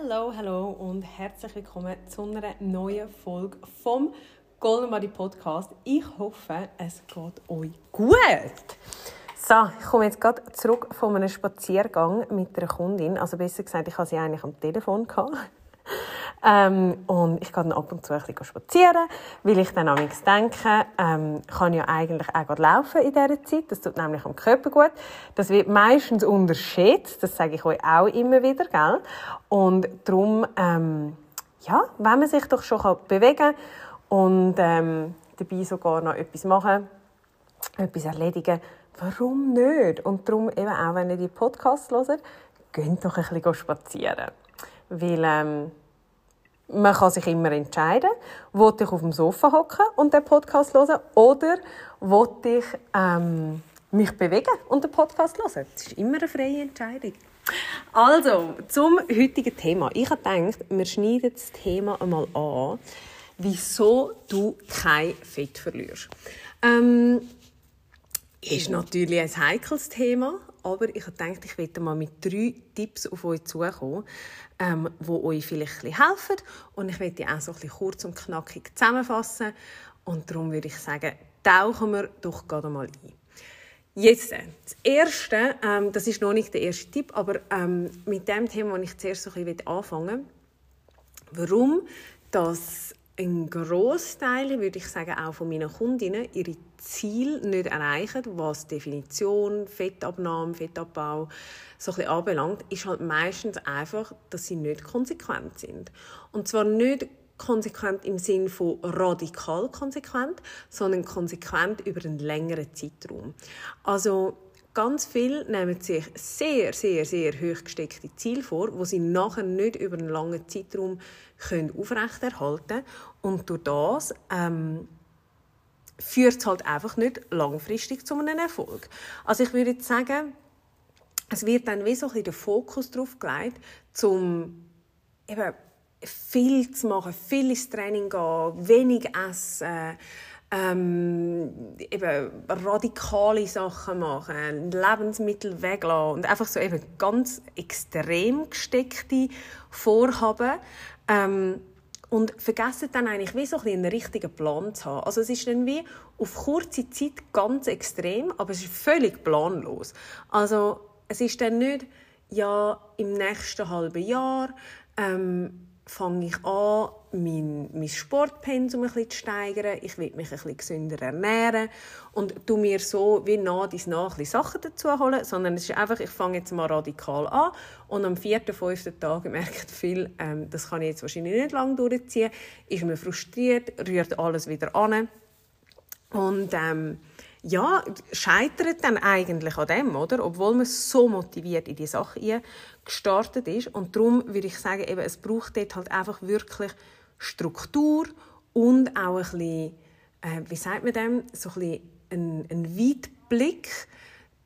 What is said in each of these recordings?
Hallo, hallo und herzlich willkommen zu einer neuen Folge vom Golden Body Podcast. Ich hoffe, es geht euch gut. So, ich komme jetzt gerade zurück von einem Spaziergang mit einer Kundin. Also besser gesagt, ich hatte sie eigentlich am Telefon. Ähm, und ich gehe dann ab und zu ein bisschen spazieren, weil ich dann amigs denke, ähm, kann ja eigentlich auch laufen in dieser Zeit. Das tut nämlich am Körper gut. Das wird meistens unterschätzt. Das sage ich euch auch immer wieder, gell? Und darum, ähm, ja, wenn man sich doch schon bewegen kann und ähm, dabei sogar noch etwas machen, etwas erledigen, warum nicht? Und darum eben auch, wenn ihr die Podcasts hört, geht doch ein bisschen spazieren. Weil, ähm, man kann sich immer entscheiden, will ich auf dem Sofa hocken und den Podcast hören oder will ich ähm, mich bewegen und den Podcast hören. Das ist immer eine freie Entscheidung. Also, zum heutigen Thema. Ich habe gedacht, wir schneiden das Thema einmal an, wieso du kein Fett verlierst. Ähm, ist natürlich ein heikles Thema, aber ich habe ich werde mal mit drei Tipps auf euch zukommen, ähm, die euch vielleicht ein helfen. Und ich werde die auch so ein bisschen kurz und knackig zusammenfassen. Und darum würde ich sagen, tauchen wir doch gerade mal ein. Jetzt, das Erste, ähm, das ist noch nicht der erste Tipp, aber ähm, mit dem Thema, das ich zuerst so ein bisschen anfangen warum das ein Großteil, würde ich sagen, auch von meinen Kundinnen ihre Ziele nicht erreichen, was Definition, Fettabnahme, Fettabbau so ein anbelangt, ist halt meistens einfach, dass sie nicht konsequent sind. Und zwar nicht konsequent im Sinn von radikal konsequent, sondern konsequent über einen längeren Zeitraum. Also Ganz viele nehmen sich sehr, sehr, sehr hoch gesteckte Ziele vor, wo sie nachher nicht über einen langen Zeitraum können aufrechterhalten können. Und durch das ähm, führt es halt einfach nicht langfristig zu einem Erfolg. Also ich würde sagen, es wird dann wie so ein bisschen der Fokus darauf gelegt, um eben viel zu machen, viel ins Training gehen, wenig essen, ähm, eben radikale Sachen machen, Lebensmittel weglassen und einfach so eben ganz extrem gesteckte Vorhaben ähm, und vergessen dann eigentlich wie so ein einen richtigen Plan zu haben. Also es ist dann wie auf kurze Zeit ganz extrem, aber es ist völlig planlos. Also es ist dann nicht, ja, im nächsten halben Jahr ähm, fange ich an, mein, mein Sportpensum ein bisschen zu steigern. Ich will mich ein bisschen gesünder ernähren. Und du mir so wie nach dies nach ein Sachen dazu holen, sondern es ist einfach, ich fange jetzt mal radikal an. Und am vierten, fünften Tag merkt viel, ähm, das kann ich jetzt wahrscheinlich nicht lange durchziehen, ist man frustriert, rührt alles wieder an. Und ähm, ja, scheitert dann eigentlich an dem, oder? Obwohl man so motiviert in die Sache gestartet ist. Und darum würde ich sagen, eben, es braucht dort halt einfach wirklich Struktur und auch ein bisschen, äh, wie sagt man dem, so ein bisschen ein, ein Weitblick,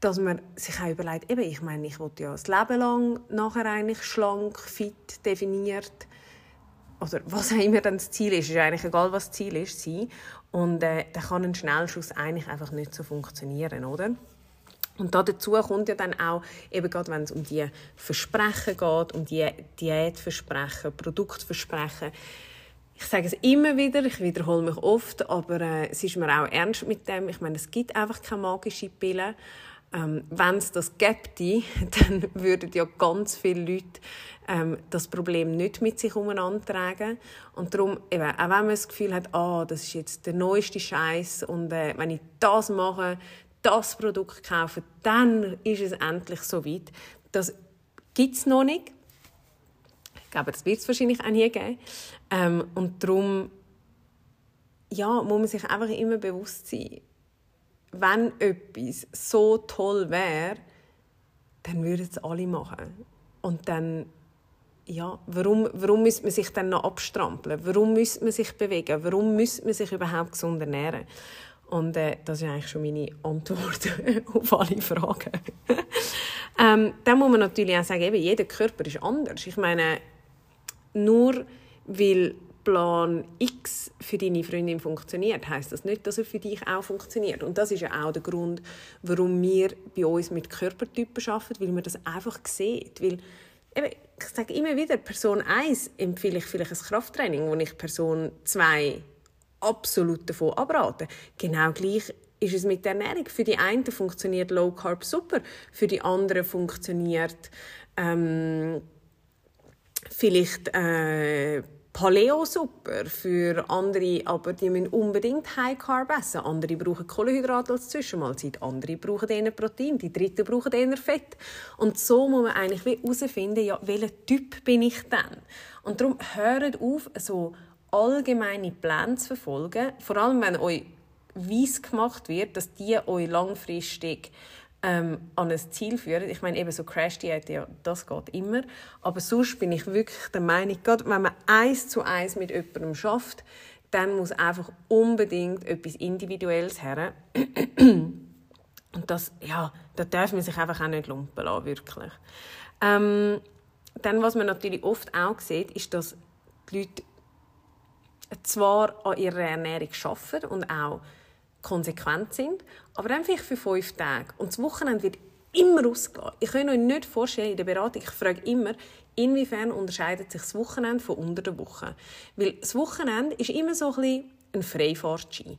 dass man sich auch überlegt, eben, ich meine, ich wollte ja das Leben lang nachher eigentlich schlank, fit, definiert oder was auch immer dann das Ziel ist, ist eigentlich egal, was das Ziel ist, sein. Und äh, dann kann ein Schnellschuss eigentlich einfach nicht so funktionieren, oder? Und dazu kommt ja dann auch, eben gerade wenn es um die Versprechen geht, um die Diätversprechen, Produktversprechen, ich sage es immer wieder, ich wiederhole mich oft, aber äh, es ist mir auch ernst mit dem. Ich meine, es gibt einfach keine magische Pille. Ähm, wenn es das gäbe, dann würden ja ganz viele Leute ähm, das Problem nicht mit sich umeinander tragen. Und darum, eben, auch wenn man das Gefühl hat, ah, das ist jetzt der neueste Scheiß und äh, wenn ich das mache, das Produkt kaufe, dann ist es endlich so weit. Das gibt es noch nicht. Ich glaube, das wird es wahrscheinlich auch nie geben. Ähm, und darum ja, muss man sich einfach immer bewusst sein, wenn etwas so toll wäre, dann würden es alle machen. Und dann, ja, warum, warum müsste man sich dann noch abstrampeln? Warum müsste man sich bewegen? Warum müsste man sich überhaupt gesund ernähren? Und äh, das ist eigentlich schon meine Antwort auf alle Fragen. ähm, dann muss man natürlich auch sagen, eben, jeder Körper ist anders. Ich meine, nur weil Plan X für deine Freundin funktioniert, heißt das nicht, dass er für dich auch funktioniert. Und das ist ja auch der Grund, warum wir bei uns mit Körpertypen arbeiten, weil man das einfach sieht. Weil, eben, ich sage immer wieder, Person 1 empfehle ich vielleicht ein Krafttraining, wo ich Person 2 absolut davon abrate. Genau gleich ist es mit der Ernährung. Für die einen funktioniert Low Carb super, für die anderen funktioniert ähm, vielleicht äh, Paleo super, für andere aber die müssen unbedingt High Carb essen. Andere brauchen Kohlenhydrate als Zwischenmahlzeit, andere brauchen eher Protein, die dritten brauchen eher Fett. Und so muss man eigentlich herausfinden, ja, welcher Typ bin ich denn? Und darum hört auf, so allgemeine Pläne zu verfolgen, vor allem wenn euch weiss gemacht wird, dass die euch langfristig ähm, an ein Ziel führen. Ich meine, eben so Crash-Diät, ja, das geht immer. Aber sonst bin ich wirklich der Meinung, gerade wenn man eins zu eins mit jemandem schafft, dann muss einfach unbedingt etwas Individuelles her. Und das, ja, da darf man sich einfach auch nicht lumpen lassen, wirklich. Ähm, dann, was man natürlich oft auch sieht, ist, dass die Leute zwar an ihrer Ernährung arbeiten und auch konsequent sind, aber dann vielleicht für fünf Tage. Und das Wochenende wird immer ausgehen. Ich kann euch nicht vorstellen, in der Beratung, ich frage immer, inwiefern unterscheidet sich das Wochenende von unter der Woche? Weil das Wochenende ist immer so ein, bisschen ein Freifahrtschein.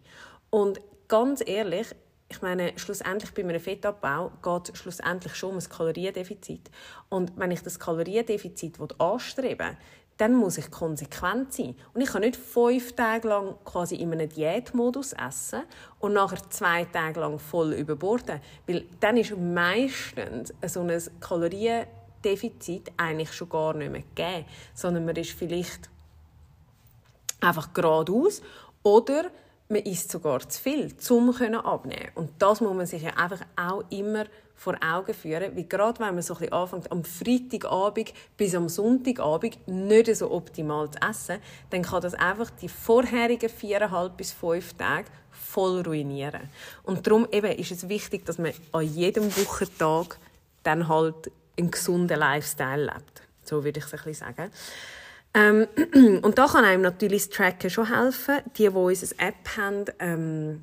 Und ganz ehrlich, ich meine, schlussendlich bei einem Fettabbau geht es schlussendlich schon um ein Kaloriendefizit. Und wenn ich das Kaloriendefizit anstreben will, dann muss ich konsequent sein. Und ich kann nicht fünf Tage lang quasi in einem Diätmodus essen und nachher zwei Tage lang voll überborden. Weil dann ist meistens so ein Kaloriendefizit eigentlich schon gar nicht mehr gegeben, sondern man ist vielleicht einfach geradeaus oder man isst sogar zu viel, um abnehmen Und das muss man sich ja einfach auch immer vor Augen führen, wie gerade wenn man so ein anfängt, am Freitagabend bis am Sonntagabend nicht so optimal zu essen, dann kann das einfach die vorherigen viereinhalb bis fünf Tage voll ruinieren. Und darum eben ist es wichtig, dass man an jedem Wochentag dann halt einen gesunden Lifestyle lebt. So würde ich es ein bisschen sagen. Ähm, und da kann einem natürlich das Tracken schon helfen. Die, die unsere App haben, ähm,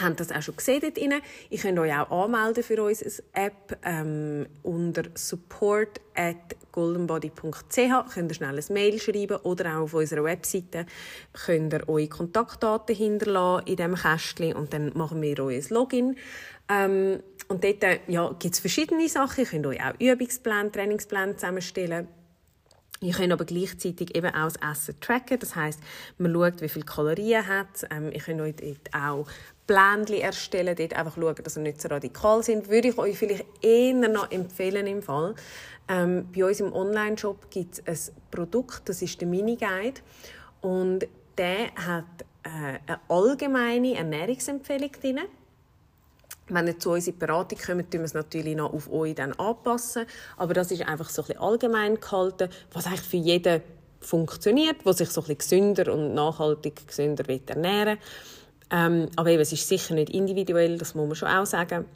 haben das auch schon gesehen dort drin. Ich könnt euch auch anmelden für unsere App ähm, unter support at goldenbody.ch. Könnt ihr schnell ein Mail schreiben oder auch auf unserer Webseite könnt ihr eure Kontaktdaten hinterlassen in diesem Kästchen und dann machen wir ein Login. Ähm, und dort ja, gibt es verschiedene Sachen. Ihr könnt euch auch Übungspläne, Trainingspläne zusammenstellen. Ihr könnt aber gleichzeitig eben auch das Essen tracken. Das heißt, man schaut, wie viele Kalorien hat. Ähm, ihr könnt euch dort auch Pläne erstellen, dort einfach schauen, dass sie nicht so radikal sind. Würde ich euch vielleicht eher noch empfehlen im Fall. Ähm, bei uns im Online-Shop gibt es ein Produkt, das ist der Mini-Guide. Und der hat äh, eine allgemeine Ernährungsempfehlung drin. Wenn ihr zu uns in die Beratung kommt, tun wir es natürlich noch auf euch dann anpassen. Aber das ist einfach so ein bisschen allgemein gehalten, was eigentlich für jeden funktioniert, was sich so ein bisschen gesünder und nachhaltig gesünder ernähren will. Ähm, aber eben, es ist sicher nicht individuell, das muss man schon auch sagen.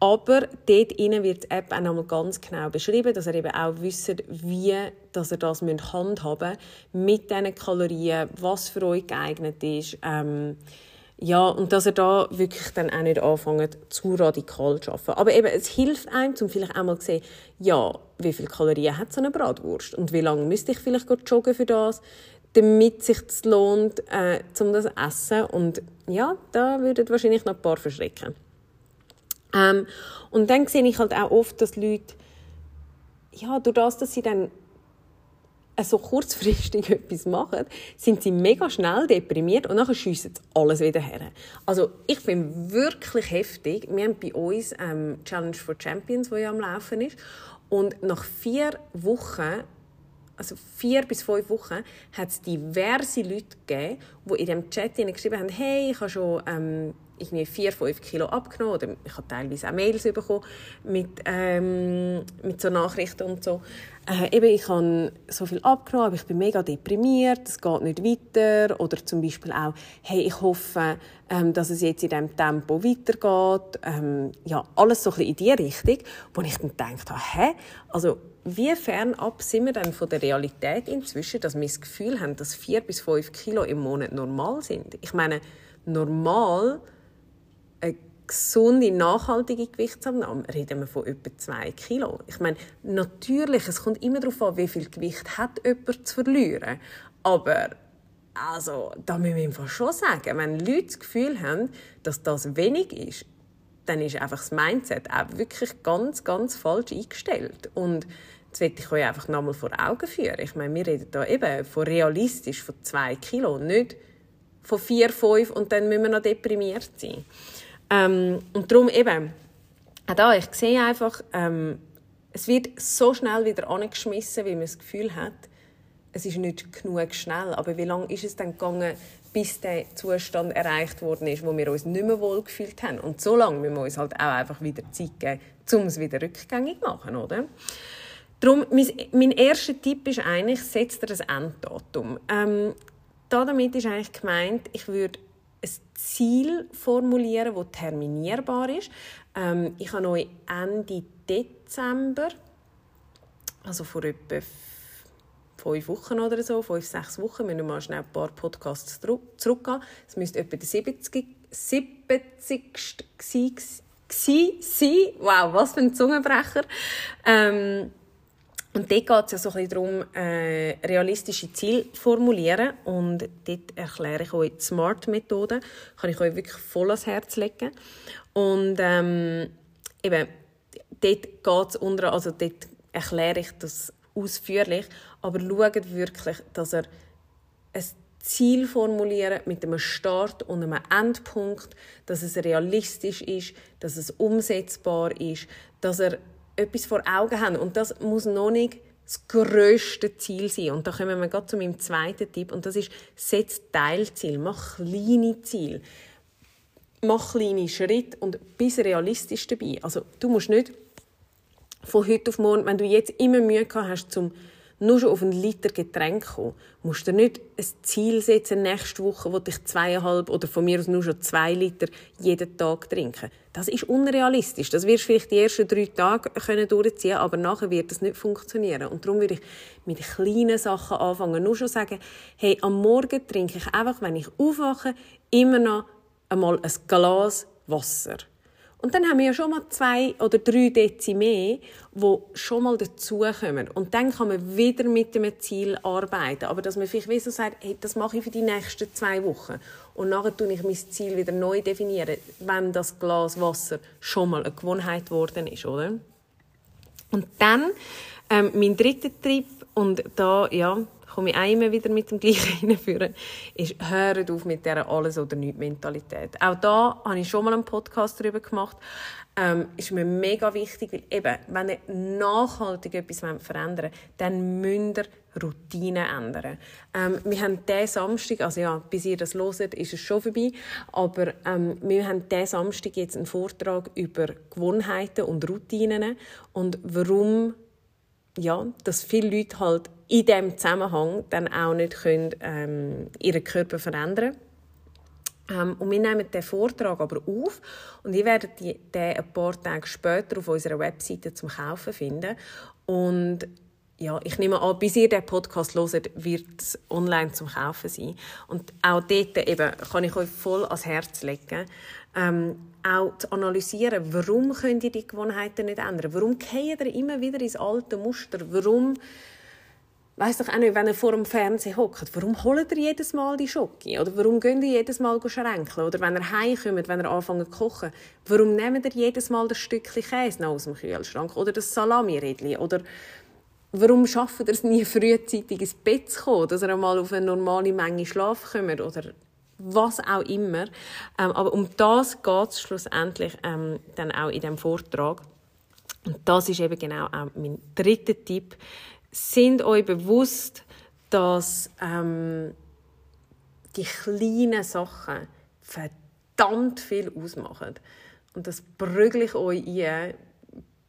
Aber dort innen wird die App auch nochmal ganz genau beschrieben, dass ihr eben auch wisst, wie dass ihr das handhaben müsst mit diesen Kalorien, was für euch geeignet ist. Ähm, ja, und dass ihr da wirklich dann auch nicht anfangt, zu radikal zu arbeiten. Aber eben, es hilft einem, um vielleicht auch mal zu sehen, ja, wie viele Kalorien hat so eine Bratwurst und wie lange müsste ich vielleicht joggen für das damit sich das lohnt, äh, um das Essen. Und ja, da würden wahrscheinlich noch ein paar verschrecken. Ähm, und dann sehe ich halt auch oft, dass Leute, ja, durch das, dass sie dann so kurzfristig etwas machen, sind sie mega schnell deprimiert und dann schiessen sie alles wieder her. Also ich finde wirklich heftig. Wir haben bei uns ähm, Challenge for Champions, die ja am Laufen ist. Und nach vier Wochen also vier bis fünf Wochen, hat es diverse Leute gegeben, die in dem Chat geschrieben haben, hey, ich habe schon ähm, irgendwie vier, fünf Kilo abgenommen oder ich habe teilweise auch Mails bekommen mit, ähm, mit so Nachrichten und so. Äh, eben, ich habe so viel abgenommen, aber ich bin mega deprimiert, es geht nicht weiter oder zum Beispiel auch, hey, ich hoffe, ähm, dass es jetzt in diesem Tempo weitergeht. Ähm, ja, alles so ein bisschen in die Richtung, wo ich dann gedacht habe, hä? Also, wie fernab sind wir denn von der Realität inzwischen, dass wir das Gefühl haben, dass vier bis fünf Kilo im Monat normal sind? Ich meine, normal eine gesunde, nachhaltige Gewichtsabnahme reden wir von etwa 2 Kilo. Ich meine, natürlich, es kommt immer darauf an, wie viel Gewicht hat jemand zu verlieren. Aber also, da müssen wir schon sagen, wenn Leute das Gefühl haben, dass das wenig ist, dann ist einfach das Mindset auch wirklich ganz, ganz falsch eingestellt. Und das will ich euch einfach nochmal vor Augen führen. Ich meine, wir reden da eben von realistisch von 2 Kilo, nicht von 4, 5 und dann müssen wir noch deprimiert sein. Ähm, und darum eben, auch da, ich sehe einfach, ähm, es wird so schnell wieder angeschmissen, wie man das Gefühl hat, es ist nicht genug schnell. Aber wie lange ist es dann gegangen, bis der Zustand erreicht worden ist, wo wir uns nicht mehr wohl gefühlt haben? Und so lange müssen wir uns halt auch einfach wieder Zeit geben, um es wieder rückgängig zu machen, oder? Darum, mein, mein erster Tipp ist eigentlich, setzt dir ein Enddatum. Ähm, damit ist eigentlich gemeint, ich würde ein Ziel formulieren, das terminierbar ist. Ähm, ich habe euch Ende Dezember, also vor etwa fünf Wochen oder so, fünf, sechs Wochen, müssen wir mal schnell ein paar Podcasts zurückgehen. Es müsste etwa der 70. 70. sein. Wow, was für ein Zungenbrecher. Ähm, und dort geht es ja so ein darum, äh, realistische Ziele zu formulieren. Und dort erkläre ich euch die SMART-Methode. Kann ich euch wirklich voll ans Herz legen. Und ähm, eben, dort geht es unter, also dort erkläre ich das ausführlich. Aber schaut wirklich, dass er ein Ziel formulieren mit einem Start und einem Endpunkt, dass es realistisch ist, dass es umsetzbar ist, dass er etwas vor Augen haben. Und das muss noch nicht das grösste Ziel sein. Und da kommen wir gerade zu meinem zweiten Tipp. Und das ist, setz Teilziel, mach kleine Ziele. Mach kleine Schritte und bist realistisch dabei. Also, du musst nicht von heute auf morgen, wenn du jetzt immer Mühe gehabt hast, zum nur schon auf einen Liter Getränk kommen, musst du nicht ein Ziel setzen, nächste Woche, wo ich zweieinhalb oder von mir aus nur schon zwei Liter jeden Tag trinken. Das ist unrealistisch. Das wirst du vielleicht die ersten drei Tage können durchziehen, aber nachher wird das nicht funktionieren. Und darum würde ich mit kleinen Sachen anfangen. Nur schon sagen, hey, am Morgen trinke ich einfach, wenn ich aufwache, immer noch einmal ein Glas Wasser. Und dann haben wir ja schon mal zwei oder drei Dezi mehr, die schon mal dazukommen. Und dann kann man wieder mit dem Ziel arbeiten. Aber dass man vielleicht so sagt, hey, das mache ich für die nächsten zwei Wochen. Und nachher tue ich mein Ziel wieder neu definieren, wenn das Glas Wasser schon mal eine Gewohnheit geworden ist, oder? Und dann, ähm, mein dritter Tipp, und da, ja, komme ich einmal wieder mit dem gleichen reinführen, ist, hört auf mit dieser Alles- oder Nichts-Mentalität. Auch da habe ich schon mal einen Podcast darüber gemacht. Ähm, ist mir mega wichtig, weil eben, wenn ihr nachhaltig etwas verändern wollt, dann müsst ihr Routinen ändern. Ähm, wir haben diesen Samstag, also ja, bis ihr das hört, ist es schon vorbei, aber ähm, wir haben diesen Samstag jetzt einen Vortrag über Gewohnheiten und Routinen und warum ja, dass viele Leute halt in diesem Zusammenhang dann auch nicht können, ähm, ihren Körper verändern ähm, und wir nehmen den Vortrag aber auf und ihr werdet den ein paar Tage später auf unserer Webseite zum Kaufen finden. Und ja, ich nehme an, bis ihr den Podcast hört, wird es online zum Kaufen sein. Und auch dort eben kann ich euch voll ans Herz legen, ähm, auch zu analysieren, warum könnt ihr die Gewohnheiten nicht ändern? Warum geht ihr immer wieder ins alte Muster? Warum weiß doch auch nicht, wenn ihr vor dem Fernsehen hockt, warum holt ihr jedes Mal die Schoki? Oder warum geht ihr jedes Mal schränkeln? Oder wenn ihr heimkommt, wenn ihr anfangt zu kochen, warum nehmt ihr jedes Mal das Stückchen Käse aus dem Kühlschrank? Oder das Salami-Rädchen? Oder warum schafft ihr es nie frühzeitig ins Bett zu kommen, dass ihr einmal auf eine normale Menge Schlaf kommt? Oder was auch immer. Ähm, aber um das geht es schlussendlich ähm, dann auch in diesem Vortrag. Und das ist eben genau auch mein dritter Tipp. Sind euch bewusst, dass ähm, die kleinen Sachen verdammt viel ausmachen. Und das prügle ich euch ein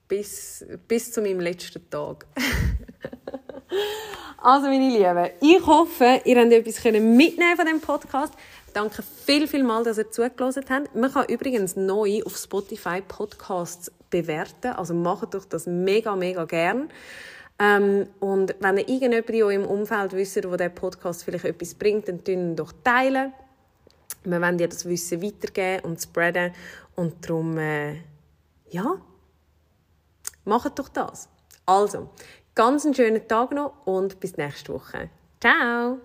bis, bis zu meinem letzten Tag. also, meine Lieben, ich hoffe, ihr habt etwas mitnehmen von dem Podcast. Danke viel, viel mal, dass ihr zugelassen habt. Man kann übrigens neu auf Spotify Podcasts bewerten. Also macht doch das mega, mega gern. Ähm, und wenn ihr irgendjemand in eurem Umfeld wisst, wo der Podcast vielleicht etwas bringt, dann teilen doch teilen. Wir wollen dir das Wissen weitergeben und spreaden. Und darum, äh, ja, macht doch das. Also, ganz einen schönen Tag noch und bis nächste Woche. Ciao!